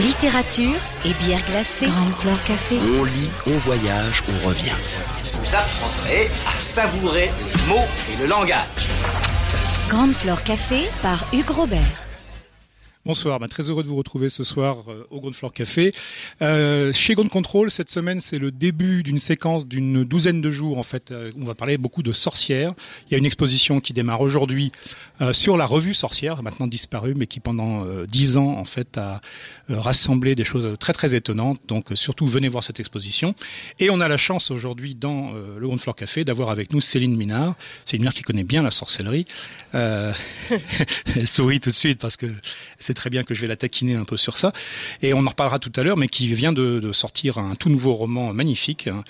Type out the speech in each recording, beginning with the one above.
Littérature et bière glacée. Grande Flore Café. On lit, on voyage, on revient. Vous apprendrez à savourer les mots et le langage. Grande Flore Café par Hugues Robert. Bonsoir, bah, très heureux de vous retrouver ce soir euh, au Ground Floor Café. Euh, chez Ground Control, cette semaine, c'est le début d'une séquence d'une douzaine de jours. En fait, euh, on va parler beaucoup de sorcières. Il y a une exposition qui démarre aujourd'hui euh, sur la revue Sorcière, maintenant disparue, mais qui pendant dix ans, en fait, a rassemblé des choses très très étonnantes. Donc, surtout, venez voir cette exposition. Et on a la chance aujourd'hui dans le Ground Floor Café d'avoir avec nous Céline Minard. Céline Minard qui connaît bien la sorcellerie. Elle sourit tout de suite parce que très bien que je vais la taquiner un peu sur ça. Et on en reparlera tout à l'heure, mais qui vient de, sortir un tout nouveau roman magnifique hein,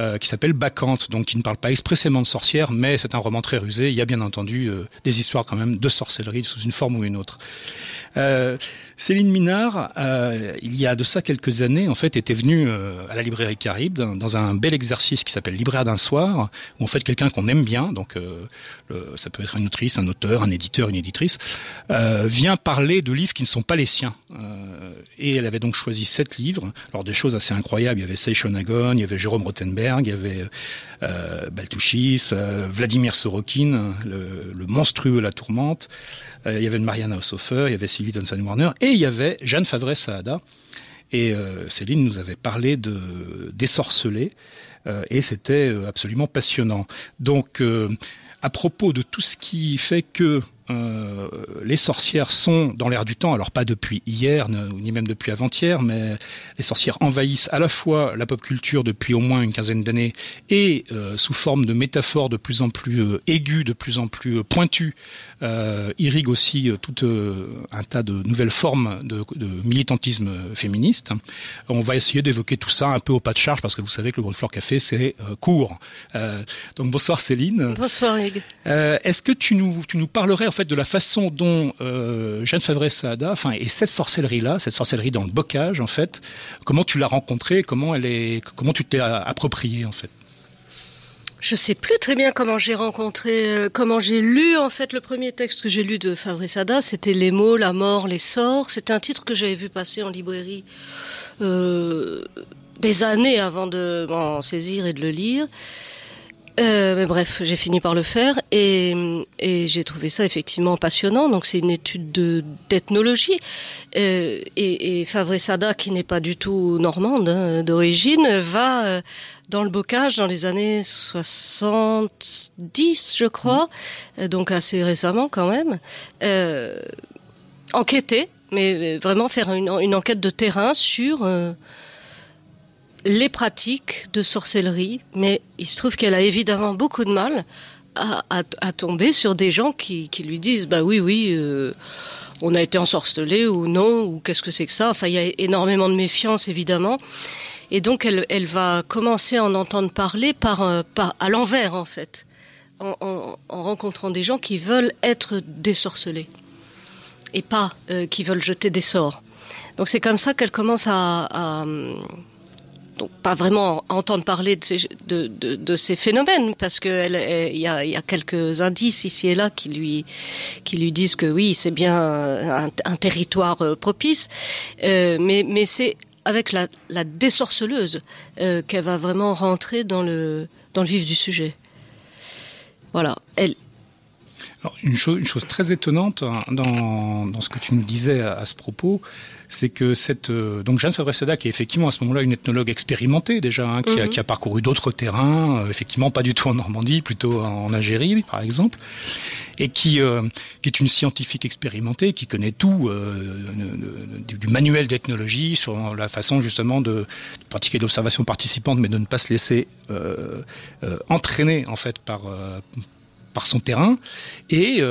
euh, qui s'appelle Bacchante, donc qui ne parle pas expressément de sorcière, mais c'est un roman très rusé. Il y a bien entendu euh, des histoires quand même de sorcellerie sous une forme ou une autre. Euh, Céline Minard, il y a de ça quelques années, en fait, était venue à la librairie Caribe dans, un bel exercice qui s'appelle Libraire d'un soir, où en fait quelqu'un qu'on aime bien, donc ça peut être une autrice, un auteur, un éditeur, une éditrice, vient parler de livres qui ne sont pas les siens. Euh, et elle avait donc choisi sept livres. Alors des choses assez incroyables. Il y avait Seishonagon, il y avait Jérôme Rothenberg, il y avait euh, Baltouchis, euh, Vladimir Sorokin, le, monstrueux La Tourmente. Euh, il y avait Mariana Ossofer, il y avait Sylvie Dunson-Warner et il y avait Jeanne Favre-Saada. Et Céline nous avait parlé de et c'était absolument passionnant. Donc, à propos de tout ce qui fait que euh, les sorcières sont dans l'air du temps, alors pas depuis hier, ni même depuis avant-hier, mais les sorcières envahissent à la fois la pop culture depuis au moins une quinzaine d'années et euh, sous forme de métaphores de plus en plus euh, aiguës, de plus en plus pointues, irriguent aussi tout un tas de nouvelles formes de, de militantisme féministe. On va essayer d'évoquer tout ça un peu au pas de charge parce que vous savez que le Grand Floor Café c'est court. Donc bonsoir Céline. Bonsoir Hugues. Est-ce que tu nous, tu nous parlerais en fait de la façon dont euh, Jeanne Favre-Saada, enfin, et cette sorcellerie-là, cette sorcellerie dans le bocage, en fait, comment tu l'as rencontrée, comment elle est, comment tu t'es appropriée, en fait? Je sais plus très bien comment j'ai rencontré, euh, comment j'ai lu en fait le premier texte que j'ai lu de Fabre Sada, c'était Les mots, la mort, les sorts. C'était un titre que j'avais vu passer en librairie euh, des années avant de m'en saisir et de le lire. Euh, mais bref, j'ai fini par le faire et, et j'ai trouvé ça effectivement passionnant. Donc c'est une étude de d'ethnologie. Euh, et, et Favre Sada, qui n'est pas du tout normande hein, d'origine, va euh, dans le bocage dans les années 70, je crois, euh, donc assez récemment quand même, euh, enquêter, mais vraiment faire une, une enquête de terrain sur les pratiques de sorcellerie, mais il se trouve qu'elle a évidemment beaucoup de mal à, tomber sur des gens qui, lui disent bah oui oui euh, on a été ensorcelé ou non ou qu'est-ce que c'est que ça. Enfin il y a énormément de méfiance évidemment. Et donc elle, va commencer à en entendre parler par, euh, à l'envers en fait en, en- en rencontrant des gens qui veulent être désorcelés et pas euh, qui veulent jeter des sorts. Donc c'est comme ça qu'elle commence à, donc pas vraiment entendre parler de ces, phénomènes parce que elle, elle- il y, a, y a quelques indices ici et là qui lui qui lui disent que oui c'est bien un, territoire euh, propice. Euh, mais mais c'est avec la, la désorceleuse euh, qu'elle va vraiment rentrer dans le dans le vif du sujet. Voilà. Elle une, chose, très étonnante hein, dans, dans ce que tu nous disais à ce propos, c'est que cette euh, donc Jeanne Favre-Sada qui est effectivement à ce moment-là une ethnologue expérimentée déjà, hein, qui, a, qui, a, parcouru d'autres terrains, euh, effectivement pas du tout en Normandie, plutôt en Algérie par exemple, et qui, euh, qui est une scientifique expérimentée, qui connaît tout du, du, manuel d'ethnologie sur la façon justement de, de pratiquer l'observation participante, mais de ne pas se laisser entraîner en fait par par son terrain. Et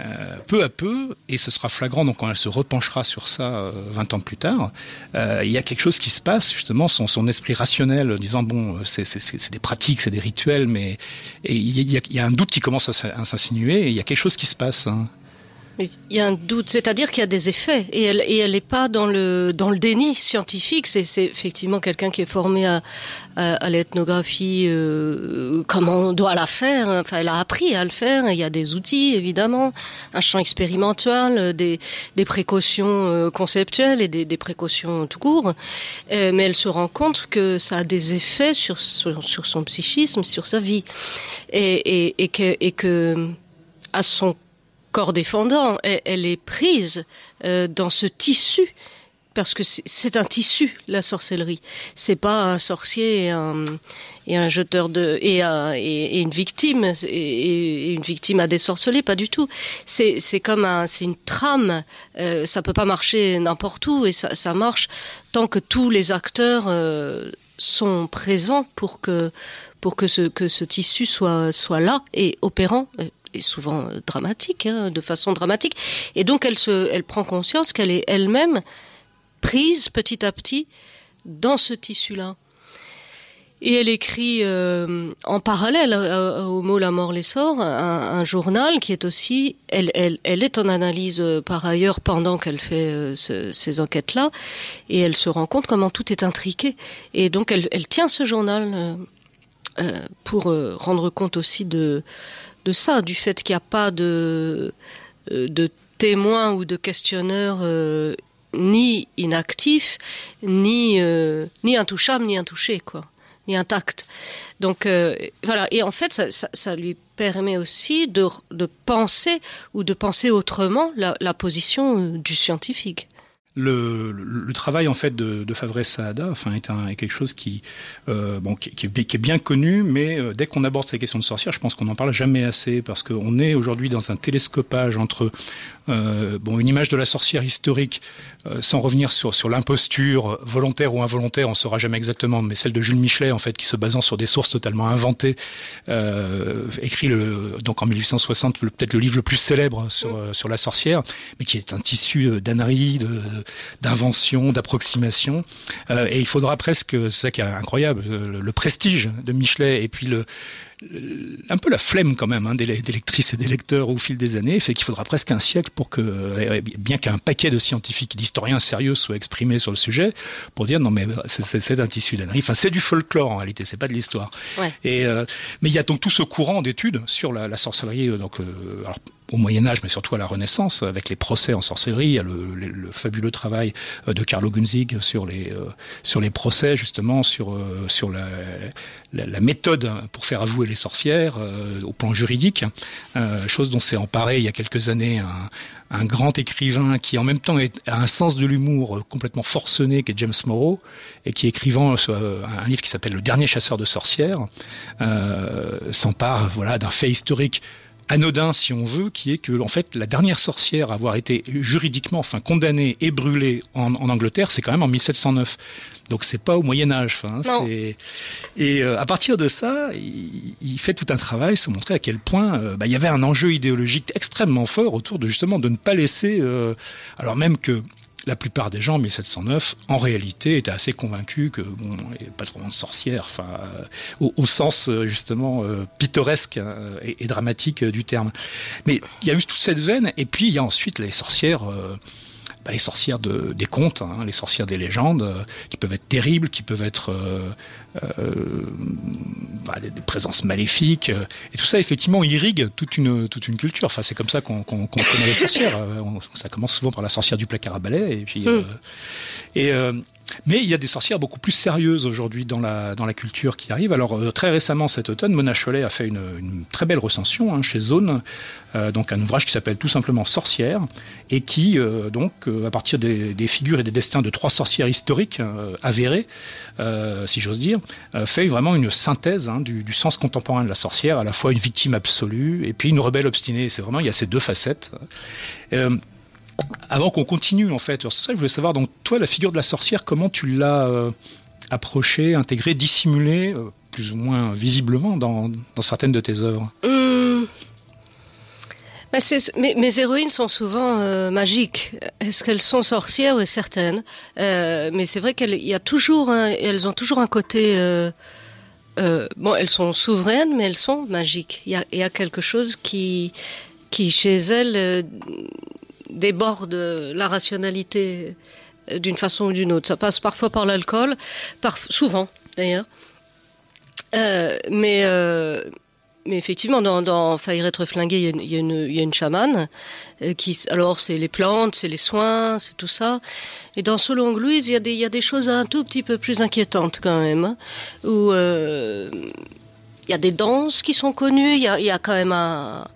euh, euh, peu à peu, et ce sera flagrant donc quand elle se repenchera sur ça euh, 20 ans plus tard, euh, il y a quelque chose qui se passe justement, son, son esprit rationnel disant bon, c'est des pratiques, c'est des rituels, mais et il y, a, il y a un doute qui commence à s'insinuer, il y a quelque chose qui se passe. Hein. Il y a un doute, c'est-à-dire qu'il y a des effets et elle et elle n'est pas dans le dans le déni scientifique. C'est effectivement quelqu'un qui est formé à, à, à l'ethnographie, euh, comment on doit la faire. Enfin, elle a appris à le faire. Il y a des outils évidemment, un champ expérimental, des, des précautions euh, conceptuelles et des, des précautions tout court. Euh, mais elle se rend compte que ça a des effets sur sur, sur son psychisme, sur sa vie et, et, et que et que à son corps défendant, elle, est prise euh, dans ce tissu parce que c'est un tissu la sorcellerie. C'est pas un sorcier et un, et un jeteur de et, un, et, une victime et, une victime à désorceler, pas du tout. C'est comme un c'est une trame. Euh, ça peut pas marcher n'importe où et ça, marche tant que tous les acteurs euh, sont présents pour que pour que ce que ce tissu soit soit là et opérant est souvent dramatique, hein, de façon dramatique. Et donc elle, se, elle prend conscience qu'elle est elle-même prise petit à petit dans ce tissu-là. Et elle écrit euh, en parallèle euh, au mot La mort les sort un, journal qui est aussi elle, elle, elle est en analyse euh, par ailleurs pendant qu'elle fait euh, ce, ces enquêtes là et elle se rend compte comment tout est intriqué et donc elle, elle tient ce journal euh, euh pour euh, rendre compte aussi de de ça, du fait qu'il n'y a pas de, euh, de témoins ou de questionneurs euh, ni inactifs, ni, euh, ni intouchables, ni intouchés, quoi, ni intacts. Donc euh, voilà, et en fait, ça, ça, lui permet aussi de, de penser ou de penser autrement la, la position euh, du scientifique le, le, le travail en fait de, de Favre Saada enfin est, un, est quelque chose qui euh, bon qui, qui, qui est bien connu mais euh, dès qu'on aborde ces questions de sorcières je pense qu'on n'en parle jamais assez parce qu'on est aujourd'hui dans un télescopage entre euh, bon une image de la sorcière historique euh, sans revenir sur sur l'imposture volontaire ou involontaire on saura jamais exactement mais celle de Jules Michelet en fait qui se basant sur des sources totalement inventées écrit le donc en 1860 peut-être le livre le plus célèbre sur sur la sorcière mais qui est un tissu d'anaries de d'invention, d'approximation. Euh, et il faudra presque, c'est ça qui est incroyable, le, le prestige de Michelet et puis le, un peu la flemme quand même hein, des, des lectrices et des lecteurs au fil des années fait qu'il faudra presque un siècle pour que bien qu'un paquet de scientifiques d'historiens sérieux soit exprimé sur le sujet pour dire non mais c'est un tissu d'annerie enfin c'est du folklore en réalité c'est pas de l'histoire ouais. et euh, mais il y a donc tout ce courant d'études sur la, la sorcellerie donc euh, alors, au Moyen Âge, mais surtout à la Renaissance, avec les procès en sorcellerie, il y a le, le, le fabuleux travail euh, de Carlo Gunzig sur les euh, sur les procès justement sur euh, sur la, la, la méthode pour faire avouer les sorcières euh, au plan juridique, euh, chose dont s'est emparé il y a quelques années un, grand écrivain qui en même temps a un sens de l'humour complètement forcené qui est James Morrow et qui écrivant euh, un livre qui s'appelle Le dernier chasseur de sorcières s'empare voilà d'un fait historique anodin si on veut qui est que en fait la dernière sorcière à avoir été juridiquement enfin condamnée et brûlée en, en Angleterre c'est quand même en 1709 donc c'est pas au Moyen Âge hein, et euh, à partir de ça il, il fait tout un travail se montrer à quel point euh, bah, il y avait un enjeu idéologique extrêmement fort autour de justement de ne pas laisser euh, alors même que la plupart des gens en 1709 en réalité étaient assez convaincus que bon n'y a pas vraiment de sorcière enfin euh, au, sens euh, justement euh, pittoresque euh, et, dramatique du terme. Mais il y a eu toute cette veine et puis il y a ensuite les sorcières bah, les sorcières de, des contes, hein, les sorcières des légendes, qui peuvent être terribles, qui peuvent être bah, des, des présences maléfiques. euh, et tout ça, effectivement, irrigue toute une, toute une culture. Enfin, c'est comme ça qu'on connaît les sorcières. Euh, on- ça commence souvent par la sorcière du placard à balai. Et puis, euh, et, euh, mais il y a des sorcières beaucoup plus sérieuses aujourd'hui dans la, dans la culture qui arrivent. Alors euh, très récemment cet automne, Mona Chollet a fait une, une très belle recension hein, chez Zone, euh, donc un ouvrage qui s'appelle tout simplement Sorcières et qui euh, donc euh, à partir des, des figures et des destins de trois sorcières historiques euh, avérées, euh, si j'ose dire, euh, fait vraiment une synthèse hein, du, sens contemporain de la sorcière, à la fois une victime absolue et puis une rebelle obstinée. C'est vraiment il y a ces deux facettes. Euh, avant qu'on continue, en fait, c'est ça je voulais savoir, donc toi, la figure de la sorcière, comment tu l'as euh, approchée, intégrée, dissimulée, plus ou moins visiblement dans, dans certaines de tes œuvres? Hum. Ben, c'est- mes, héroïnes sont souvent euh, magiques. Est-ce qu'elles sont sorcières? Oui, certaines. Euh, mais c'est vrai qu'elles y a toujours elles ont toujours un côté. euh, bon, elles sont souveraines, mais elles sont magiques. Il y a, y a quelque chose qui, qui chez elles déborde la rationalité d'une façon ou d'une autre. Ça passe parfois par l'alcool, par, souvent d'ailleurs. Mais mais effectivement, dans, dans Faillir être flingué, il y a une, il y a une, il y a une chamane euh, qui, alors c'est les plantes, c'est les soins, c'est tout ça. Et dans Solong Louise, il y a des, il y a des choses un tout petit peu plus inquiétantes quand même, hein, où euh, il y a des danses qui sont connues, il y a, il y a quand même un,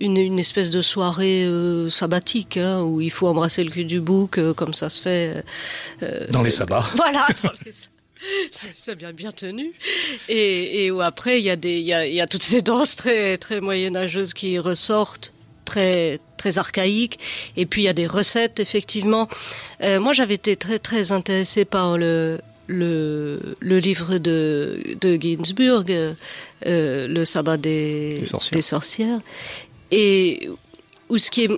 une, une espèce de soirée euh, sabbatique hein, où il faut embrasser le cul du bouc euh, comme ça se fait. euh, Dans les sabbats. voilà, dans les- c'est bien bien tenu. Et, et où après il y a des il y a, il y a toutes ces danses très très moyenâgeuses qui ressortent très très archaïques et puis il y a des recettes effectivement. Euh, moi j'avais été très très intéressée par le le, le livre de, de Ginsburg, euh, le sabbat des, Des sorcières. des sorcières, et où ce qui est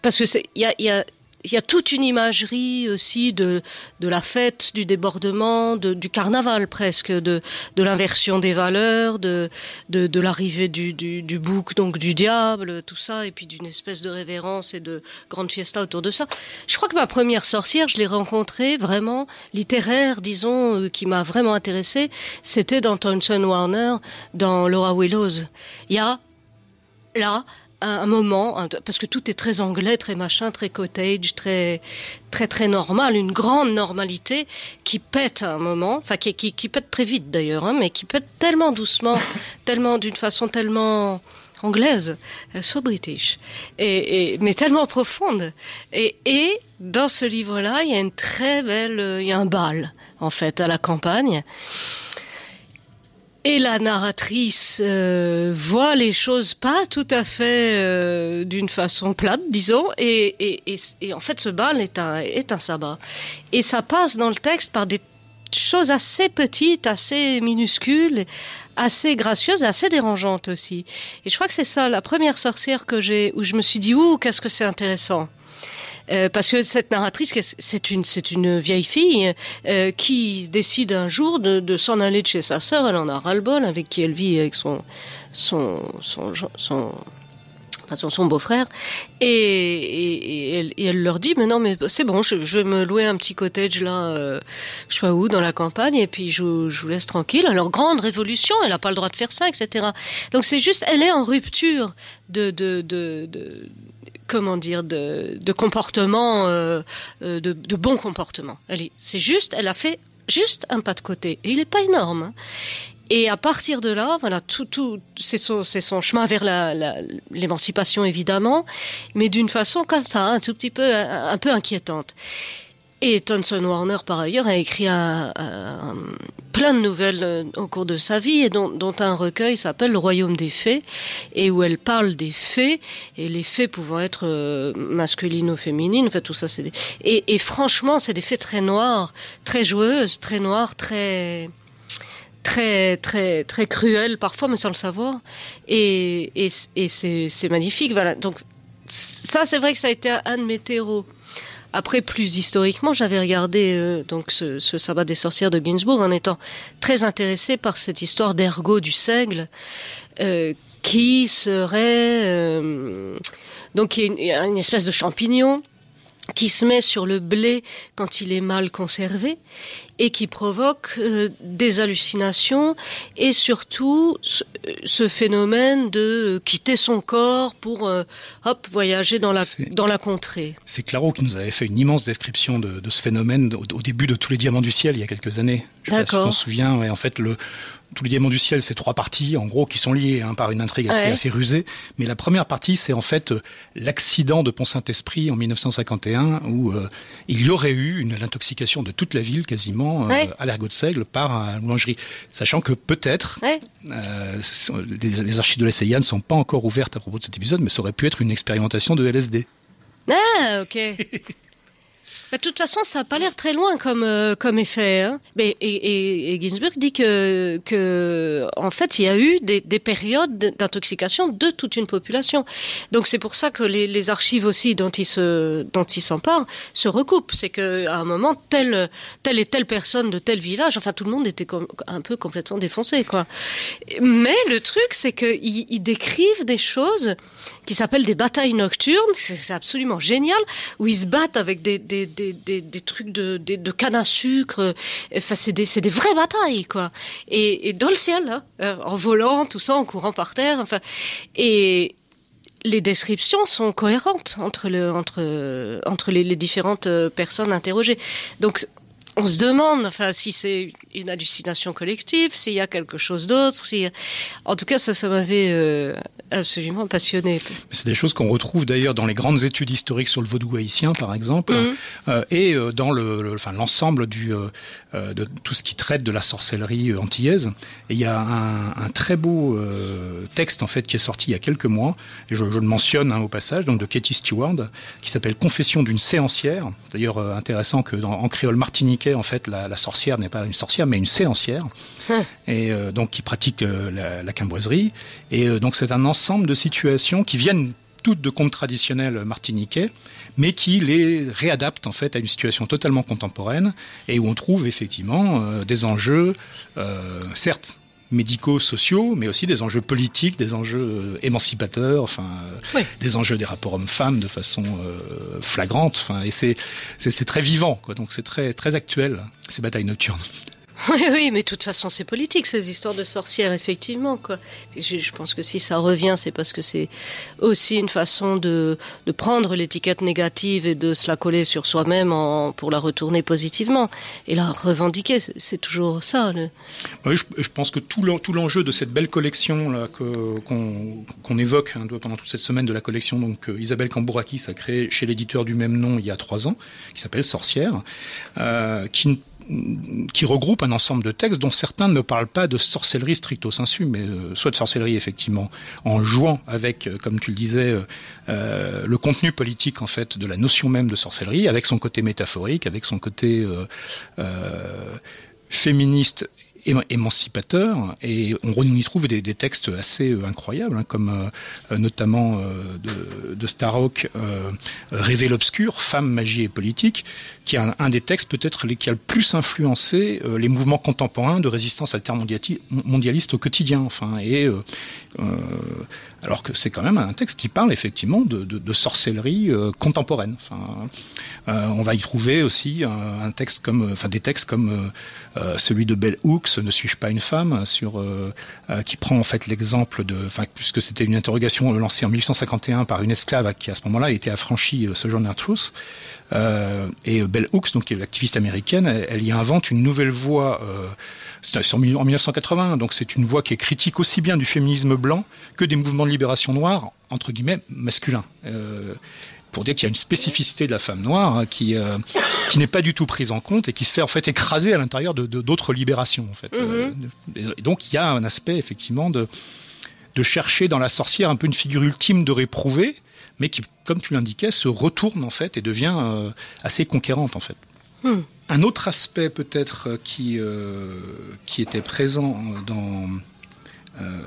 parce que c'est il y a, il y a il y a toute une imagerie aussi de de la fête, du débordement, de, du carnaval presque, de de l'inversion des valeurs, de de, de l'arrivée du, du du bouc donc du diable, tout ça, et puis d'une espèce de révérence et de grande fiesta autour de ça. Je crois que ma première sorcière, je l'ai rencontrée vraiment littéraire, disons, euh, qui m'a vraiment intéressée, c'était dans Thomson Warner, dans Laura Willows. Il y a là un un moment, parce que tout est très anglais, très machin, très cottage, très très très normal, une grande normalité qui pète à un moment, enfin qui, qui, qui pète très vite d'ailleurs, hein, mais qui pète tellement doucement, tellement d'une façon tellement anglaise, euh, so british, et, et mais tellement profonde. Et, et dans ce livre-là, il y a une très belle, euh, il y a un bal en fait à la campagne. Et la narratrice euh, voit les choses pas tout à fait euh, d'une façon plate, disons, et, et, et, en fait ce bal est un, est un sabbat. Et ça passe dans le texte par des choses assez petites, assez minuscules, assez gracieuses, assez dérangeantes aussi. Et je crois que c'est ça la première sorcière que j'ai, où je me suis dit, ouh, qu'est-ce que c'est intéressant. Euh, parce que cette narratrice, c'est une, c'est une vieille fille euh, qui décide un jour de, s'en aller de chez sa sœur. Elle en a ras-le-bol avec qui elle vit avec son son son son, beau-frère. Et, elle, leur dit mais non mais c'est bon, je, vais me louer un petit cottage là, euh, je sais pas où dans la campagne et puis je, vous- laisse tranquille. Alors grande révolution, elle n'a pas le droit de faire ça, etc. Donc c'est juste, elle est en rupture de de, de comment dire de, de comportement euh, euh, de, de bon comportement. Elle est, c'est juste, elle a fait juste un pas de côté et il est pas énorme. hein. Et à partir de là, voilà, tout, tout, c'est son, c'est son chemin vers la, l'émancipation évidemment, mais d'une façon comme ça, un tout petit peu, un peu inquiétante. Et Thomson Warner, par ailleurs, a écrit plein de nouvelles euh, au cours de sa vie, et dont, un recueil s'appelle Le Royaume des Fées, et où elle parle des fées, et les fées pouvant être euh, masculines ou féminines, enfin tout ça, c'est des... Et, franchement, c'est des fées très noires, très joueuses, très noires, très très très très cruelles parfois, mais sans le savoir. Et, et, et c'est magnifique, voilà. Donc ça, c'est vrai que ça a été un de mes terreaux. Après, plus historiquement, j'avais regardé euh, donc ce, sabbat des sorcières de Ginsburg en étant très intéressée par cette histoire d'ergot du seigle, euh, qui serait euh, donc une espèce de champignon qui se met sur le blé quand il est mal conservé et qui provoque euh, des hallucinations et surtout ce, phénomène de quitter son corps pour euh, hop voyager dans la dans la contrée. C'est Claro qui nous avait fait une immense description de, de ce phénomène au, au début de Tous les diamants du ciel il y a quelques années. Je sais pas si t'en souviens. ouais, en fait, le, Tous les diamants du ciel, c'est trois parties, en gros, qui sont liées hein, par une intrigue assez, Ouais. assez rusée. Mais la première partie, c'est en fait euh, l'accident de Pont-Saint-Esprit en 1951, où euh, il y aurait eu une l'intoxication de toute la ville quasiment euh, Ouais. à l'ergot de seigle par un boulangerie. Sachant que peut-être Ouais. les archives de la CIA ne sont pas encore ouvertes à propos de cet épisode, mais ça aurait pu être une expérimentation de LSD. Ah, ok. Bah, De toute façon, ça n'a pas l'air très loin comme, euh, comme effet. Hein. Mais, et, et, et Ginsburg dit que, que, en fait, il y a eu des, des périodes d'intoxication de toute une population. Donc c'est pour ça que les, les archives aussi dont ils se, s'emparent se recoupent. C'est qu'à un moment, telle, telle et telle personne de tel village, enfin tout le monde était com- un peu complètement défoncé, quoi. Mais le truc, c'est qu'ils ils décrivent des choses qui s'appellent des batailles nocturnes. C'est absolument génial, où ils se battent avec des, des, des, des, trucs de, de canne à sucre. Enfin, c'est des, des vraies batailles, quoi. Et, dans le ciel, là, euh, en volant, tout ça, en courant par terre. Enfin, et les descriptions sont cohérentes entre, le, entre, entre les, les différentes euh, personnes interrogées. Donc, on se demande enfin, si c'est une hallucination collective, s'il y a quelque chose d'autre. Si... En tout cas, ça, ça m'avait euh, absolument passionné. C'est des choses qu'on retrouve d'ailleurs dans les grandes études historiques sur le vaudou haïtien, par exemple, Mhm. euh, et euh, dans le, le- enfin, l'ensemble du euh, de tout ce qui traite de la sorcellerie antillaise. Et il y a un, un très beau texte en fait qui est sorti il y a quelques mois, et je, je le mentionne hein, au passage, donc de Katie Stewart, qui s'appelle Confession d'une séancière. D'ailleurs intéressant que dans, en créole martiniquais, en fait, la, la sorcière n'est pas une sorcière, mais une séancière et euh, donc qui pratique euh, la, la camboiserie. Et euh, donc c'est un ensemble de situations qui viennent toutes de contes traditionnels martiniquais, mais qui les réadaptent en fait à une situation totalement contemporaine et où on trouve effectivement des enjeux, certes médicaux, sociaux, mais aussi des enjeux politiques, des enjeux euh, émancipateurs, enfin euh, Oui. des enjeux des rapports hommes-femmes de façon euh, flagrante. Enfin, et c'est très vivant, quoi. Donc c'est très très actuel ces batailles nocturnes. Oui, oui, mais de toute façon, c'est politique, ces histoires de sorcières, effectivement. Quoi. Je, pense que si ça revient, c'est parce que c'est aussi une façon de, de prendre l'étiquette négative et de se la coller sur soi-même pour la retourner positivement. Et la revendiquer, c'est- toujours ça. je, pense que tout l'en- tout l'enjeu de cette belle collection que- qu'on évoque hein, pendant toute cette semaine de la collection, donc euh, Isabelle Cambourakis a créé chez l'éditeur du même nom il y a trois ans, qui s'appelle Sorcière, euh, qui qui regroupe un ensemble de textes dont certains ne parlent pas de sorcellerie stricto sensu, mais euh, soit de sorcellerie effectivement, en jouant avec, euh, comme tu le disais, euh, euh, le contenu politique en fait de la notion même de sorcellerie, avec son côté métaphorique, avec son côté euh, féministe émancipateur et on y trouve des, textes assez euh, incroyables hein, comme euh, notamment euh, de, Starhawk Rêver l'obscur, femme, magie et politique qui est un, des textes peut-être qui a le plus influencé les mouvements contemporains de résistance altermondiati- mondialiste au quotidien enfin et alors que c'est quand même un texte qui parle effectivement de, de, de sorcellerie euh, contemporaine. Enfin, euh, on va y trouver aussi un, un texte comme, enfin des textes comme euh, euh, celui de Bell Hooks, Ne suis-je pas une femme, sur euh, euh, qui prend en fait l'exemple de, enfin puisque c'était une interrogation lancée en 1851 par une esclave qui à ce moment-là était affranchie euh, Sojourner Truth. Euh, et Bell Hooks, donc qui est l'activiste américaine, elle, elle y invente une nouvelle voie. Euh, c'est en 1980, donc c'est une voie qui est critique aussi bien du féminisme blanc que des mouvements de libération noire, entre guillemets, masculins. Euh, pour dire qu'il y a une spécificité de la femme noire hein, qui, euh, qui n'est pas du tout prise en compte et qui se fait en fait écraser à l'intérieur de d'autres libérations. En fait. Euh, et donc il y a un aspect effectivement de, de chercher dans la sorcière un peu une figure ultime de réprouver, mais qui, comme tu l'indiquais, se retourne en fait et devient euh, assez conquérante en fait. Un autre aspect peut-être euh, qui, euh, qui était présent euh, dans... euh,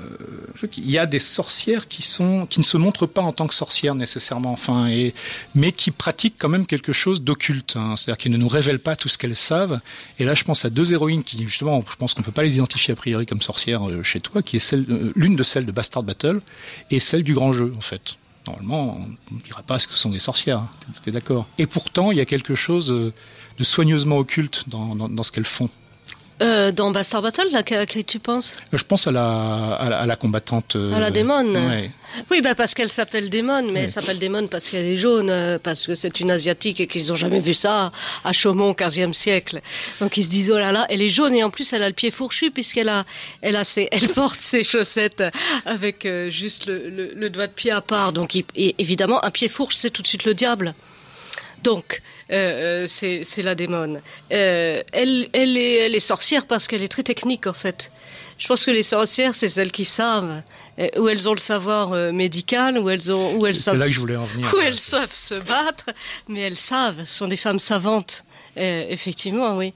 il y a des sorcières qui sont qui ne se montrent pas en tant que sorcières nécessairement, enfin, et, mais qui pratiquent quand même quelque chose d'occulte. hein. C'est-à-dire qu'ils ne nous révèlent pas tout ce qu'elles savent. Et là, je pense à deux héroïnes qui, justement, je pense qu'on peut pas les identifier a priori comme sorcières euh, chez toi, qui est celle, l'une de celles de Bastard Battle et celle du Grand Jeu, en fait. Normalement, on ne dira pas ce que sont des sorcières. Hein. Tu es d'accord Et pourtant, il y a quelque chose de soigneusement occulte dans ce qu'elles font. Euh, dans Bastard Battle, là, à qui tu penses? Euh, Je pense à la, à la, combattante. à la démon. Oui, bah parce qu'elle s'appelle démon, mais elle s'appelle démon parce qu'elle est jaune, euh, parce que c'est une asiatique et qu'ils ont jamais vu ça à Chaumont au 15e siècle. Donc ils se disent oh là là, elle est jaune et en plus elle a le pied fourchu puisqu'elle a, elle a ses, elle porte ses chaussettes avec juste le, le, doigt de pied à part. Donc évidemment un pied fourche c'est tout de suite le diable. Donc, euh, euh c'est la démon. Euh, elle, elle, est, elle est sorcière parce qu'elle est très technique, en fait. Je pense que les sorcières, c'est celles qui savent, euh, où elles ont le savoir euh, médical, où elles ont, où elles savent, là que je voulais en venir, où elles savent se battre, mais elles savent. Ce sont des femmes savantes, effectivement, oui.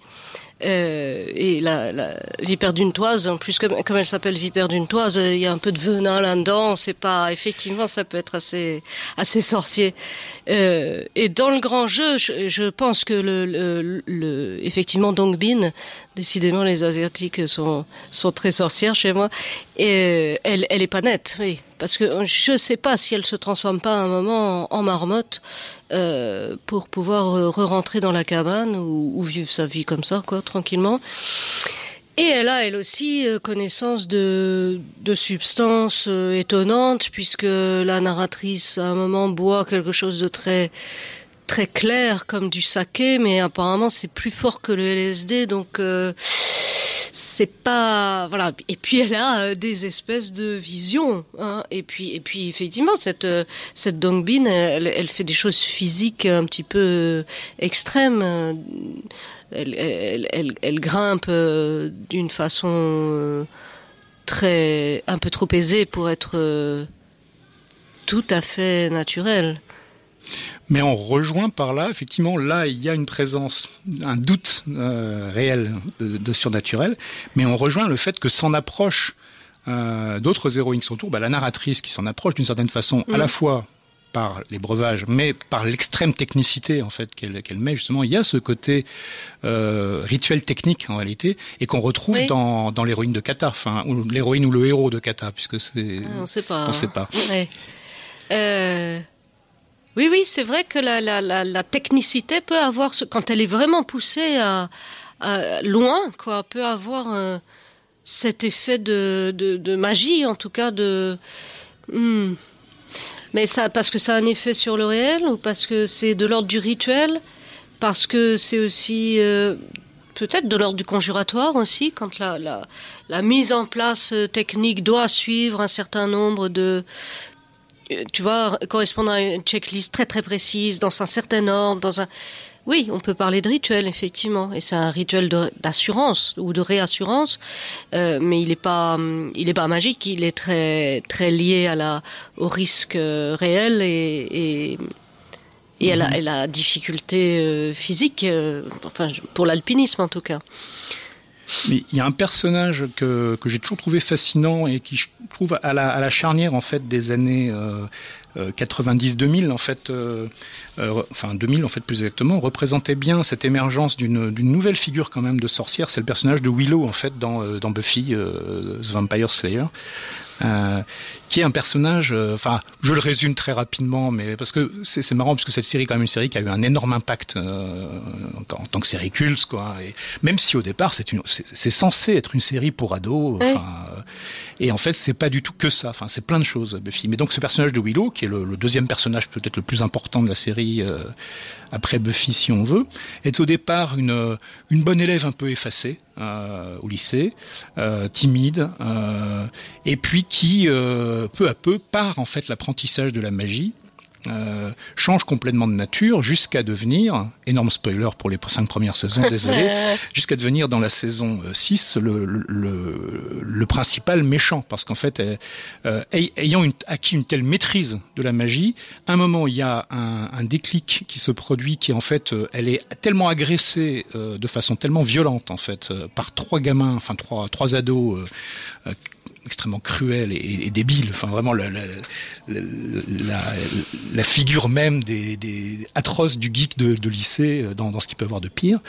Euh, et la, la vipère d'une toise, en plus comme, elle s'appelle vipère d'une toise, il y a un peu de venin là-dedans. C'est pas effectivement, ça peut être assez assez sorcier. Euh, et dans le grand jeu, je, pense que le, le, le effectivement Dongbin, décidément les asiatiques sont sont très sorcières chez moi. Et elle elle est pas nette, oui, parce que je sais pas si elle se transforme pas à un moment en, en marmotte euh, pour pouvoir euh, re-rentrer dans la cabane ou, ou, vivre sa vie comme ça, quoi, tranquillement. Et elle a, elle aussi, euh, connaissance de, de substances étonnantes, puisque la narratrice, à un moment, boit quelque chose de très très clair, comme du saké, mais apparemment, c'est plus fort que le LSD, donc... Euh, c'est pas voilà. Et puis elle a euh, des espèces de visions hein. et puis et puis effectivement cette euh, cette Dongbin elle, elle, fait des choses physiques un petit peu euh, extrêmes. Elle, elle, elle, elle grimpe d'une façon très un peu trop aisée pour être tout à fait naturelle mais on rejoint par là, effectivement, là, il y a une présence, un doute euh, réel de, de, surnaturel, mais on rejoint le fait que s'en approche euh, d'autres héroïnes qui sont autour, bah, la narratrice qui s'en approche d'une certaine façon, mmh. à la fois par les breuvages, mais par l'extrême technicité en fait qu'elle qu met justement. Il y a ce côté euh, rituel technique en réalité et qu'on retrouve oui. dans, dans l'héroïne de Kata, enfin ou l'héroïne ou le héros de Kata, puisque c'est ah, on sait pas. On hein. sait pas. Ouais. Euh... Oui, oui, c'est vrai que la, la, la, technicité peut avoir, quand elle est vraiment poussée à, loin, quoi, peut avoir euh, cet effet de, de, magie, en tout cas de. Hmm. Mais ça, parce que ça a un effet sur le réel ou parce que c'est de l'ordre du rituel, parce que c'est aussi euh, peut-être de l'ordre du conjuratoire aussi, quand la, la, mise en place euh, technique doit suivre un certain nombre de, tu vois, correspondant à une checklist très très précise, dans un certain ordre, dans un... Oui, on peut parler de rituel, effectivement, et c'est un rituel d'assurance ou de réassurance, euh, mais il n'est pas, il est pas magique, il est très très lié à la, au risque euh, réel et, et, et à, la, à la difficulté euh, physique, euh, enfin, pour l'alpinisme en tout cas. Mais il y a un personnage que, que j'ai toujours trouvé fascinant et qui je trouve à la, à la charnière en fait des années euh, euh, 90-2000 en fait, euh, euh, enfin 2000 en fait plus exactement, représentait bien cette émergence d'une nouvelle figure quand même de sorcière. C'est le personnage de Willow en fait dans, euh, dans Buffy euh, The Vampire Slayer. Euh, qui est un personnage, euh, enfin, je le résume très rapidement, mais parce que c'est marrant parce que cette série, quand même, une série qui a eu un énorme impact euh, en, en tant que série culte, quoi. Et même si au départ, c'est une, c'est censé être une série pour ados, enfin, oui. Et en fait, c'est pas du tout que ça. Enfin, c'est plein de choses, Buffy. Mais donc, ce personnage de Willow, qui est le, le deuxième personnage peut-être le plus important de la série euh, après Buffy, si on veut, est au départ une, une bonne élève un peu effacée euh, au lycée, euh, timide, euh, et puis qui euh, peu à peu part en fait l'apprentissage de la magie euh, change complètement de nature jusqu'à devenir, énorme spoiler pour les cinq premières saisons, désolé, jusqu'à devenir dans la saison 6 le, le, le principal méchant, parce qu'en fait, euh, ayant une, acquis une telle maîtrise de la magie, à un moment il y a un, un déclic qui se produit, qui en fait, euh, elle est tellement agressée euh, de façon tellement violente en fait euh, par trois gamins, enfin trois, trois ados extrêmement cruel et, débile. Enfin, vraiment la, figure même des, atroces du geek de, lycée euh, dans, dans, ce qu'il peut avoir de pire.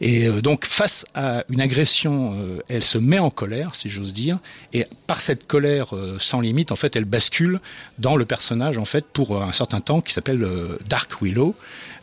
Et euh, donc, face à une agression, euh, elle se met en colère, si j'ose dire, et par cette colère sans limite, en fait, elle bascule dans le personnage, en fait, pour un certain temps, qui s'appelle Dark Willow,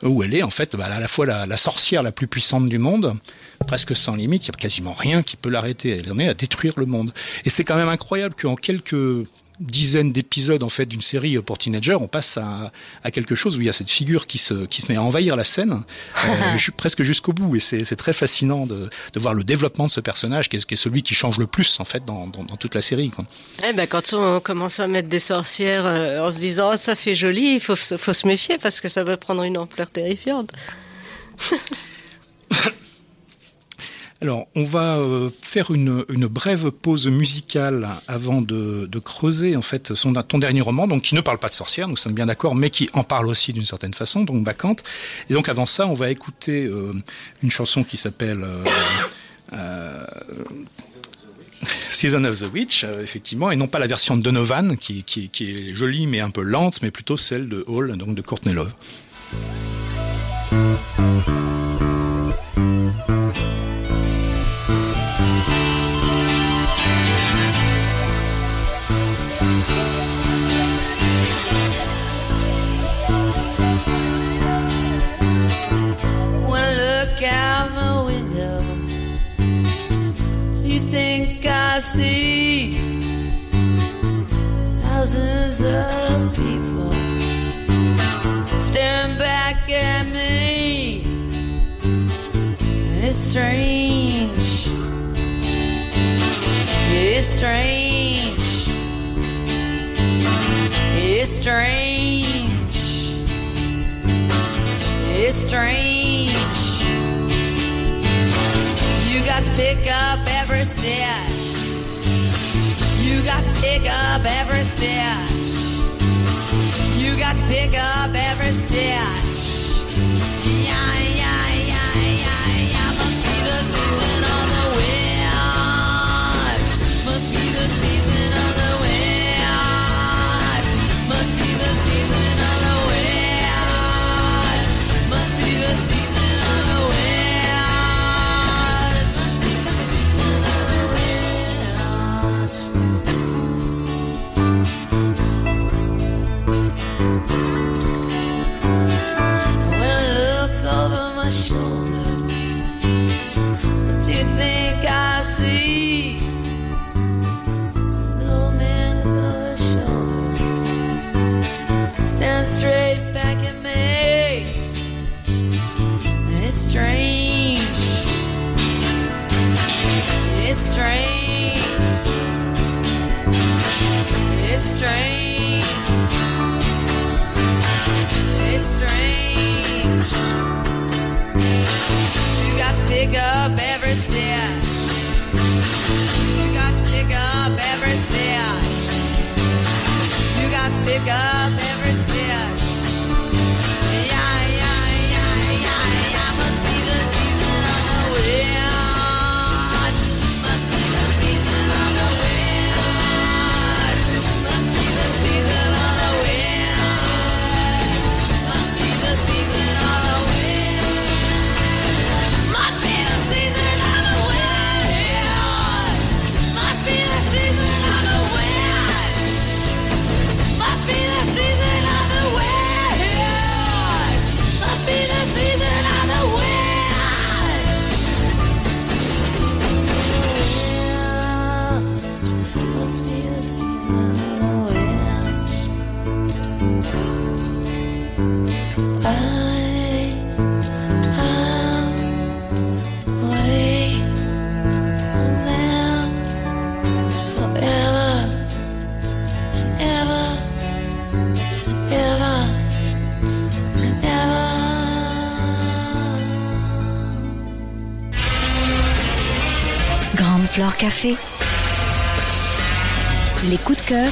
où elle est, en fait, bah, à la fois la sorcière la plus puissante du monde, presque sans limite, il n'y a quasiment rien qui peut l'arrêter. Elle en est à détruire le monde. Et c'est quand même incroyable qu'en quelques dizaines d'épisodes en fait d'une série pour teenagers, on passe à, à, quelque chose où il y a cette figure qui se, qui se met à envahir la scène euh, presque jusqu'au bout et c'est très fascinant de, de, voir le développement de ce personnage qui est, qui est, celui qui change le plus en fait dans, dans, dans toute la série. Quoi. Eh ben, quand on commence à mettre des sorcières euh, en se disant oh, ça fait joli, il faut, faut se méfier parce que ça va prendre une ampleur terrifiante. Alors, on va euh, faire une, brève pause musicale avant de, creuser en fait ton dernier roman, donc qui ne parle pas de sorcière, nous sommes bien d'accord, mais qui en parle aussi d'une certaine façon, donc Bacchante. Et donc avant ça, on va écouter euh, une chanson qui s'appelle euh, Season of the Witch, effectivement, et non pas la version de Donovan, qui, qui, est jolie mais un peu lente, mais plutôt celle de Hall, donc de Courtney Love. See thousands of people staring back at me, and it's strange. It's strange. It's strange. It's strange. You got to pick up every stitch. You got to pick up every stitch. You got to pick up every stitch. Yeah,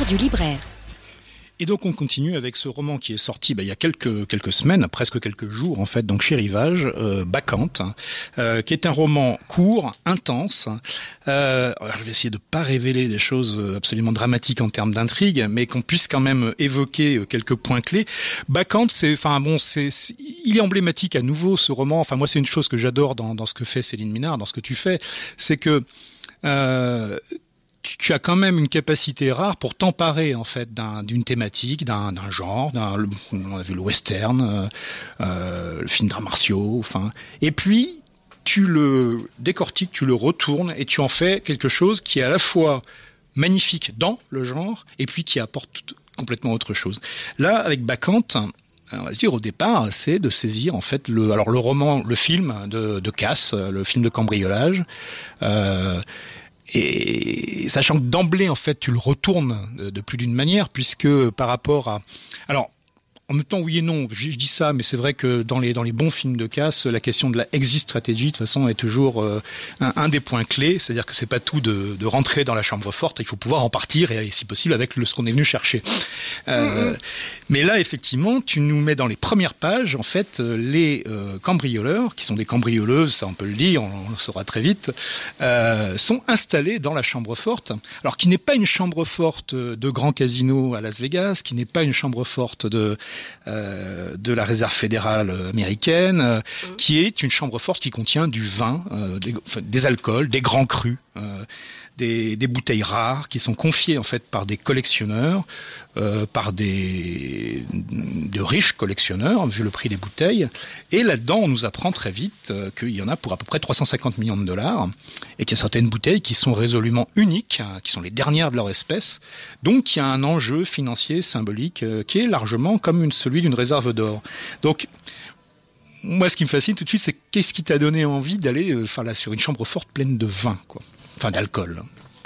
du libraire. Et donc on continue avec ce roman qui est sorti bah, il y a quelques quelques semaines, presque quelques jours en fait, donc chez Rivage, euh, Bacchante, euh, qui est un roman court, intense. Euh, alors je vais essayer de pas révéler des choses absolument dramatiques en termes d'intrigue, mais qu'on puisse quand même évoquer quelques points clés. Bacchante, c'est, enfin bon, c'est, il est emblématique à nouveau ce roman. Enfin moi c'est une chose que j'adore dans, ce que fait Céline Minard, dans ce que tu fais, c'est que euh, tu- as quand même une capacité rare pour t'emparer en fait d'un- d'une thématique, d'un genre, on a vu le western, euh, euh, le film d'arts martiaux, enfin, et puis tu le décortiques, tu le retournes et tu en fais quelque chose qui est à la fois magnifique dans le genre et puis qui apporte complètement autre chose. Là, avec Bacchante, on va se dire au départ, c'est de saisir en fait le, alors le roman, le film de, de Casse, le film de cambriolage. Euh, et sachant que d'emblée, en fait, tu le retournes de, plus d'une manière, puisque par rapport à... Alors, en même temps, oui et non, je, je dis ça, mais c'est vrai que dans les, dans les bons films de casse, la question de la exit stratégie, de toute façon, est toujours euh, un, un des points clés. C'est-à-dire que c'est pas tout de, de rentrer dans la chambre forte, il faut pouvoir en partir, et si possible, avec le, ce qu'on est venu chercher. Euh, Mais là, effectivement, tu nous mets dans les premières pages, en fait, euh, les euh, cambrioleurs, qui sont des cambrioleuses, ça on peut le dire, on, on le saura très vite, sont installés dans la chambre forte. Alors, qui n'est pas une chambre forte de grand casino à Las Vegas, qui n'est pas une chambre forte de de la réserve fédérale américaine, euh, qui est une chambre forte qui contient du vin, euh, des alcools, des grands crus. Des, bouteilles rares qui sont confiées en fait par des collectionneurs, euh, par des de riches collectionneurs vu le prix des bouteilles. Et là-dedans, on nous apprend très vite euh, qu'il y en a pour à peu près 350 millions de dollars et qu'il y a certaines bouteilles qui sont résolument uniques, hein, qui sont les dernières de leur espèce. Donc, il y a un enjeu financier symbolique euh, qui est largement comme celui d'une réserve d'or. Donc moi, ce qui me fascine tout de suite, c'est qu'est-ce qui t'a donné envie d'aller, euh, enfin là, sur une chambre forte pleine de vin, quoi. Enfin, d'alcool.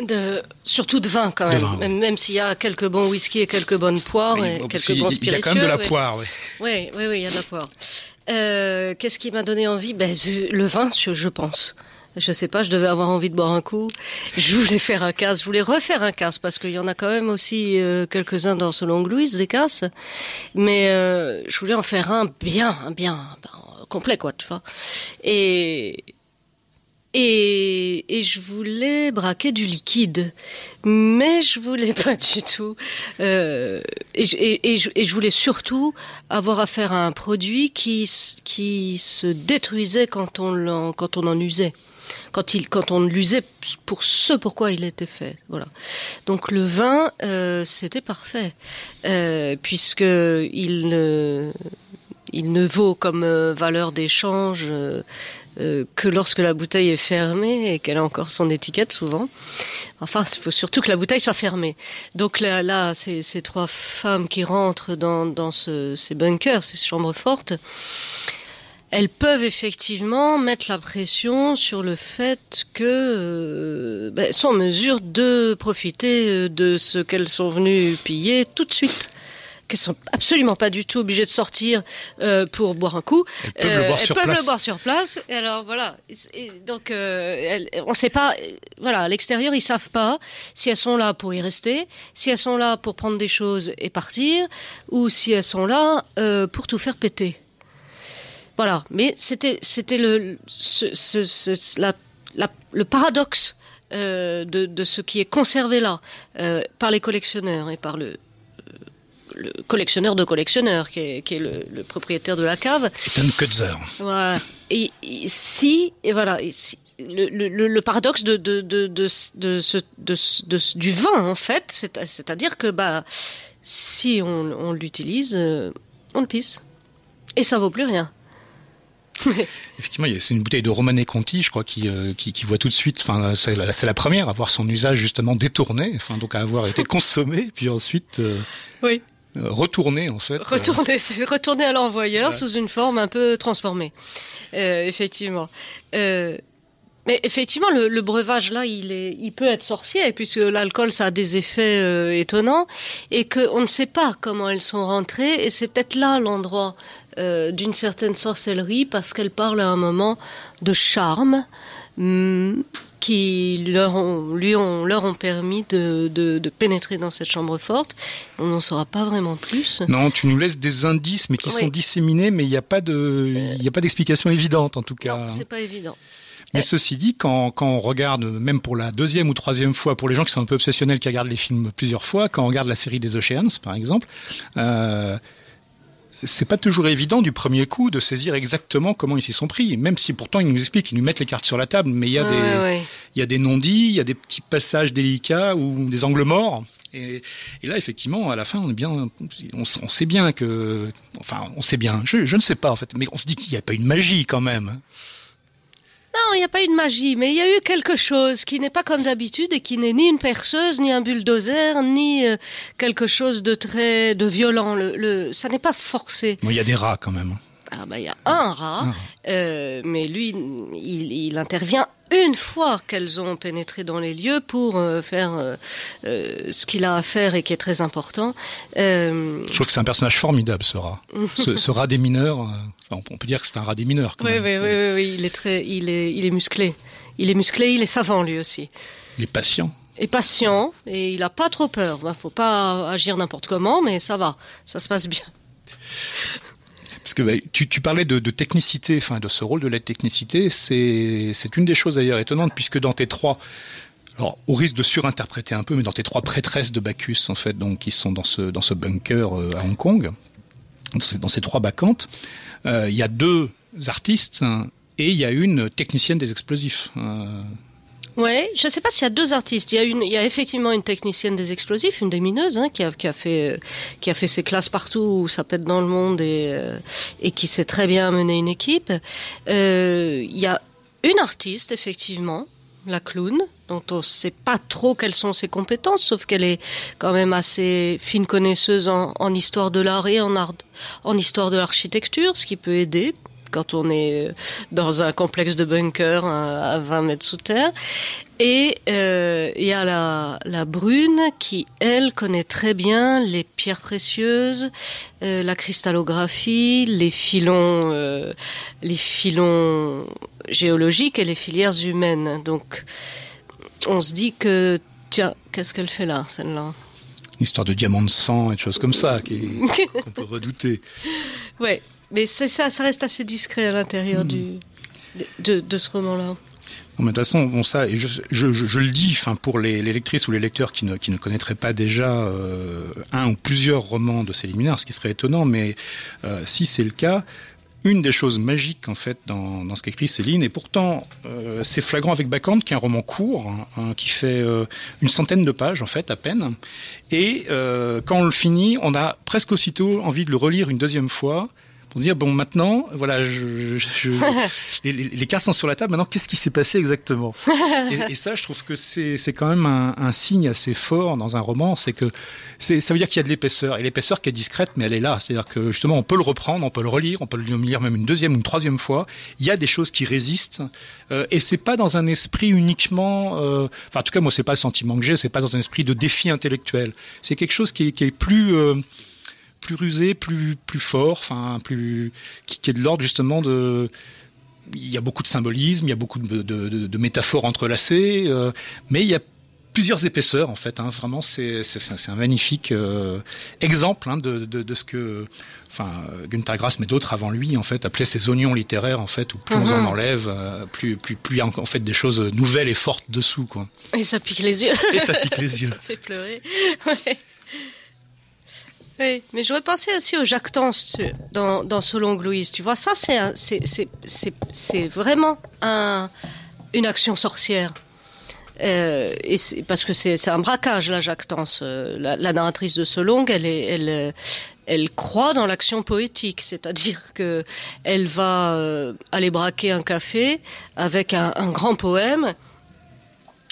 De, surtout de vin quand De même, vin, ouais. même, s'il y a quelques bons whisky et quelques bonnes poires Oui, et bon, quelques bons spiritueux. Il y a quand même de la ouais. poire, ouais. Oui, oui, oui, il y a de la poire. Euh, Qu'est-ce qui m'a donné envie? Ben, Le vin, je pense. Je sais pas, je devais avoir envie de boire un coup. Je voulais faire un casse, je voulais refaire un casse parce qu'il y en a quand même aussi euh, quelques-uns dans ce Long Louise, des casses. Mais euh, je voulais en faire un bien, un bien, complet quoi, tu vois. Et et, et je voulais braquer du liquide, mais je voulais pas du tout. Euh, et, je- et, et je, voulais surtout avoir affaire à un produit qui, qui se détruisait quand on, l'en- quand on en usait. Quand, il, quand on l'usait pour ce pourquoi il était fait. Voilà. Donc le vin, euh, c'était parfait, euh, puisque il ne, il ne vaut comme euh, valeur d'échange euh, euh, que lorsque la bouteille est fermée et qu'elle a encore son étiquette souvent. Enfin, il faut surtout que la bouteille soit fermée. Donc là, là ces, trois femmes qui rentrent dans, dans ce- ces bunkers, ces chambres fortes, elles peuvent effectivement mettre la pression sur le fait que ben, sont en mesure de profiter de ce qu'elles sont venues piller tout de suite qu'elles sont absolument pas du tout obligées de sortir euh, pour boire un coup. Elles peuvent le boire elles sur peuvent place. le boire sur place. Et alors voilà. Et- donc euh, elles- on sait pas. euh, Voilà, à l'extérieur ils savent pas si elles sont là pour y rester, si elles sont là pour prendre des choses et partir, ou si elles sont là euh, pour tout faire péter. Voilà, mais c'était c'était le ce, ce, ce- la, la- le paradoxe euh, de, de ce qui est conservé là euh, par les collectionneurs et par le le collectionneur de collectionneurs qui est, qui est le, le propriétaire de la cave. Ethan Kutzer. Voilà. Et, et si et voilà et si, le, le, le- le paradoxe de de de de, de, ce- de, ce- de ce- du vin en fait, c'est- c'est-à-dire que bah si on, on l'utilise, euh, on le pisse et ça vaut plus rien. Effectivement, c'est une bouteille de Romanée Conti, je crois, qui, euh, qui, qui voit tout de suite. Enfin, c'est la, c'est la première à voir son usage justement détourné, enfin donc à avoir été consommé, puis ensuite euh, Oui. Euh, retourné en fait. Retourner, c'est retourner à l'envoyeur sous une forme un peu transformée. Euh, effectivement. Euh, mais effectivement, le, le breuvage là, il est, il peut être sorcier puisque l'alcool ça a des effets euh, étonnants et que on ne sait pas comment elles sont rentrées et c'est peut-être là l'endroit euh, d'une certaine sorcellerie parce qu'elle parle à un moment de charme. Hum, qui leur ont, lui ont, leur ont permis de, de, de pénétrer dans cette chambre forte. On n'en saura pas vraiment plus. Non, tu nous laisses des indices, mais qui Oui. sont disséminés, mais il n'y a pas de, il n'y a pas d'explication évidente en tout cas. Non, c'est pas évident. Mais ceci dit, quand, quand on regarde, même pour la deuxième ou troisième fois, pour les gens qui sont un peu obsessionnels, qui regardent les films plusieurs fois, quand on regarde la série des Oceans, par exemple, euh, c'est pas toujours évident du premier coup de saisir exactement comment ils s'y sont pris. Même si pourtant ils nous expliquent, ils nous mettent les cartes sur la table, mais il y a des, ouais, ouais. il y a des non-dits, il y a des petits passages délicats ou des angles morts. Et, et là, effectivement, à la fin, on est bien, on sait bien que, enfin, on sait bien. Je, je ne sais pas en fait, mais on se dit qu'il n'y a pas une magie quand même. Non, il n'y a pas eu de magie, mais il y a eu quelque chose qui n'est pas comme d'habitude et qui n'est ni une perceuse, ni un bulldozer, ni euh, quelque chose de très de violent. Le, le, ça n'est pas forcé. Bon, il y a des rats quand même. Ah bah il y a un rat, Un rat. euh, mais lui, il, il intervient une fois qu'elles ont pénétré dans les lieux pour euh, faire euh, euh, ce qu'il a à faire et qui est très important. Euh, Je trouve que c'est un personnage formidable, ce rat. ce, ce rat des mineurs. enfin, on peut dire que c'est un rat des mineurs. Quand oui, oui, même. oui, oui, oui, il est très, il est, il est musclé. Il est musclé, il est savant lui aussi. Il est patient. Et patient, et il a pas trop peur. Il faut pas agir n'importe comment, mais ça va, ça se passe bien. Parce que bah, tu, parlais de, technicité, enfin de ce rôle de la technicité, c'est une des choses d'ailleurs étonnantes puisque dans tes trois, alors au risque de surinterpréter un peu, mais dans tes trois prêtresses de Bacchus en fait, donc qui sont dans ce bunker euh, à Hong Kong, dans ces, trois bacchantes, euh, il y a deux artistes hein, et il y a une technicienne des explosifs. Euh, Ouais, je sais pas s'il y a deux artistes. Il y a une, il y a effectivement une technicienne des explosifs, une des mineuses, hein, qui a, qui a fait, euh, qui a fait ses classes partout où ça pète dans le monde et, euh, et qui sait très bien mener une équipe. Euh, il y a une artiste, effectivement, la clown, dont on sait pas trop quelles sont ses compétences, sauf qu'elle est quand même assez fine connaisseuse en, en histoire de l'art et en art, en histoire de l'architecture, ce qui peut aider quand on est dans un complexe de bunker à à 20 mètres sous terre. Et euh, il y a la, la brune qui, elle, connaît très bien les pierres précieuses, euh, la cristallographie, les filons, euh, les filons géologiques et les filières humaines. Donc, on se dit que, tiens, qu'est-ce qu'elle fait là, celle-là? Une histoire de diamant de sang et de choses comme ça qu'on peut redouter. Ouais, mais c'est ça, ça reste assez discret à l'intérieur du de, de ce roman-là. Bon, mais de toute façon, bon, ça, et je, je, je, je le dis, enfin, pour les, les lectrices ou les lecteurs qui ne, qui ne connaîtraient pas déjà euh, un ou plusieurs romans de Céline Minard, ce qui serait étonnant, mais euh, si c'est le cas, une des choses magiques en fait dans, dans ce qu'écrit Céline, et pourtant euh, c'est flagrant avec Bacchante, qui est un roman court, hein, hein, qui fait euh, une centaine de pages en fait à peine, et euh, quand on le finit, on a presque aussitôt envie de le relire une deuxième fois pour se dire bon maintenant voilà je, je- les, les- cartes sont sur la table maintenant qu'est-ce qui s'est passé exactement? Et, et ça je trouve que c'est quand même un, un signe assez fort dans un roman c'est que ça veut dire qu'il y a de l'épaisseur. Et l'épaisseur qui est discrète mais elle est là. C'est-à-dire que justement on peut le reprendre on peut le relire on peut le lire même une deuxième ou une troisième fois. Il y a des choses qui résistent. Euh, et c'est pas dans un esprit uniquement euh, enfin en tout cas moi c'est pas le sentiment que j'ai c'est pas dans un esprit de défi intellectuel. C'est quelque chose qui est, qui est plus euh, plus rusé, plus plus fort, enfin plus qui, qui est de l'ordre justement de il y a beaucoup de symbolisme, il y a beaucoup de, de, de- de métaphores entrelacées, euh, mais il y a plusieurs épaisseurs en fait. Hein, vraiment, c'est un magnifique euh, exemple hein, de, ce que enfin Günther Grass mais d'autres avant lui en fait appelaient ces oignons littéraires en fait où plus on en enlève, euh, plus plus y a en fait des choses nouvelles et fortes dessous quoi. Et ça pique les yeux. Et ça pique les yeux. ça fait pleurer. Ouais. Oui, mais j'aurais pensé aussi au Jacques Tance tu- dans, dans Solong Louise. Tu vois, ça, c'est vraiment un, une action sorcière. Euh, parce que c'est un braquage, là, Jacques Tance. Euh, La, la narratrice de Solong, euh, elle croit dans l'action poétique, c'est-à-dire que elle va aller braquer un café avec un grand poème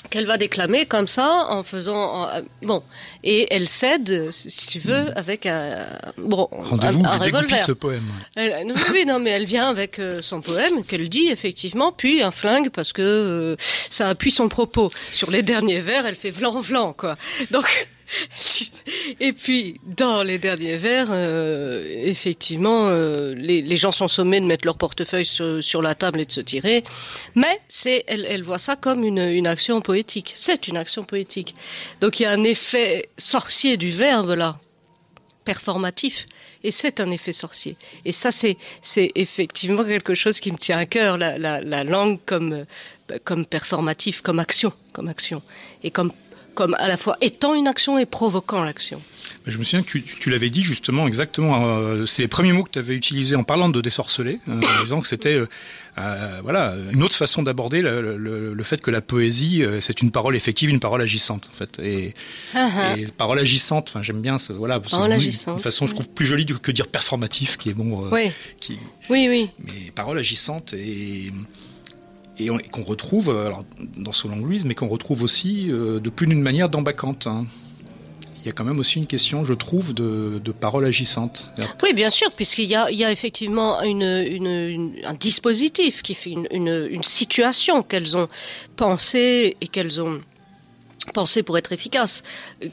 qu'elle va déclamer comme ça en faisant en- bon et elle cède si tu veux avec un bon un, un revolver ce poème. Elle- oui, non, mais elle vient avec euh, son poème qu'elle dit effectivement, puis un flingue parce que euh, ça appuie son propos. Sur les derniers vers, elle fait vlan vlan quoi. Donc Et puis, dans les derniers vers, euh, effectivement, euh, les, gens sont sommés de mettre leur portefeuille sur, la table et de se tirer. Mais c'est, elle, voit ça comme une, action poétique. C'est une action poétique. Donc il y a un effet sorcier du verbe là, performatif. Et c'est un effet sorcier. Et ça, c'est, c'est effectivement quelque chose qui me tient à cœur, la, la, la langue comme, comme performatif, comme action, comme action. Et comme, comme à la fois étant une action et provoquant l'action. Je me souviens que tu, tu l'avais dit justement exactement. euh, c'est les premiers mots que tu avais utilisés en parlant de désorceler, euh, en disant que c'était euh, voilà une autre façon d'aborder le, le, le fait que la poésie c'est une parole effective, une parole agissante en fait. Et, Ah, ah. et parole agissante, enfin j'aime bien ça. Voilà, Parole agissante. de façon je trouve plus jolie que dire performatif, qui est bon. Oui. qui, Oui, oui. mais parole agissante et et, on- et qu'on retrouve euh, alors, dans Solon Louise, mais qu'on retrouve aussi euh, de plus d'une manière dans Bacchante. hein. Il y a quand même aussi une question, je trouve, de, de parole agissante. Oui, bien sûr, puisqu'il y a, effectivement un dispositif qui fait une situation qu'elles ont pensée et qu'elles ont pensé pour être efficaces,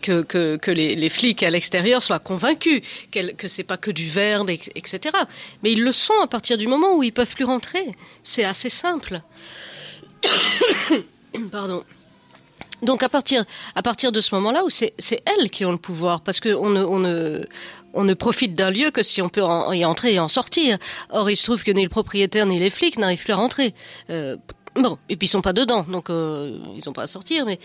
que, les, flics à l'extérieur soient convaincus qu'elles- que c'est pas que du verbe, et- etc. Mais ils le sont à partir du moment où ils peuvent plus rentrer. C'est assez simple. Pardon. Donc à partir à partir de ce moment-là où c'est elles qui ont le pouvoir parce que on ne on ne profite d'un lieu que si on peut y entrer et en sortir. Or il se trouve que ni le propriétaire ni les flics n'arrivent plus à rentrer. Euh, bon et puis ils sont pas dedans donc euh, ils ont pas à sortir mais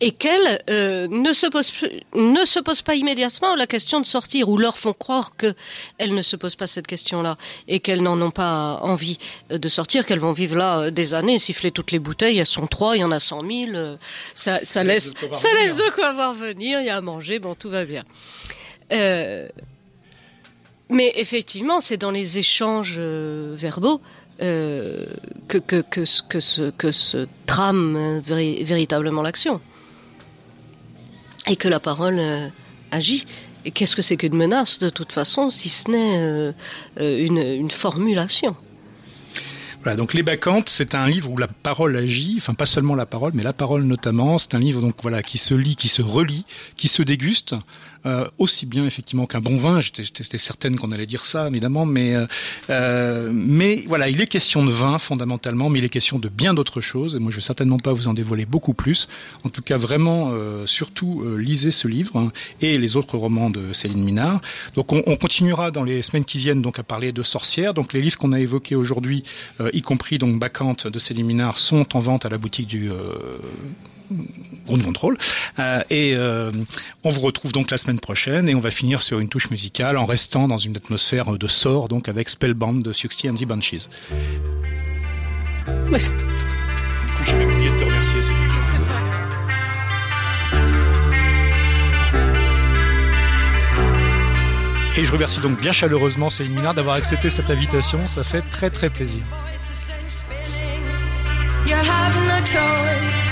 et qu'elles euh, ne se posent ne se posent pas immédiatement la question de sortir ou leur font croire que elles ne se posent pas cette question-là et qu'elles n'en ont pas envie euh, de sortir qu'elles vont vivre là euh, des années siffler toutes les bouteilles elles sont trois il y en a cent mille euh, ça, ça, laisse ça venir. laisse de quoi voir venir il y a à manger bon tout va bien euh, mais effectivement, c'est dans les échanges verbaux euh, que, que, que, ce- que, ce, trame véri- véritablement l'action. Et que la parole euh, agit. Et qu'est-ce que c'est qu'une menace, de toute façon, si ce n'est euh, une, une formulation? Voilà, donc Les Bacchantes, c'est un livre où la parole agit, enfin pas seulement la parole, mais la parole notamment. C'est un livre donc voilà qui se lit, qui se relit, qui se déguste, euh, aussi bien effectivement qu'un bon vin. J'étais certaine qu'on allait dire ça, évidemment, mais euh, euh, mais voilà, il est question de vin fondamentalement, mais il est question de bien d'autres choses. Et moi, je vais certainement pas vous en dévoiler beaucoup plus. En tout cas, vraiment, surtout lisez ce livre hein, et les autres romans de Céline Minard. Donc, on, on continuera dans les semaines qui viennent donc à parler de sorcières. Donc, les livres qu'on a évoqués aujourd'hui, y compris donc Bacchante de Céline Minard, sont en vente à la boutique du Ground Control. Euh, et euh, on vous retrouve donc la semaine prochaine et on va finir sur une touche musicale en restant dans une atmosphère de sort, donc avec Spellbound de Siouxsie and the Banshees. Oui. Du coup, j'ai même oublié de te remercier, Céline. Et je remercie donc bien chaleureusement Céline Minard d'avoir accepté cette invitation. Ça fait très très plaisir. voices and spinning. You have no choice.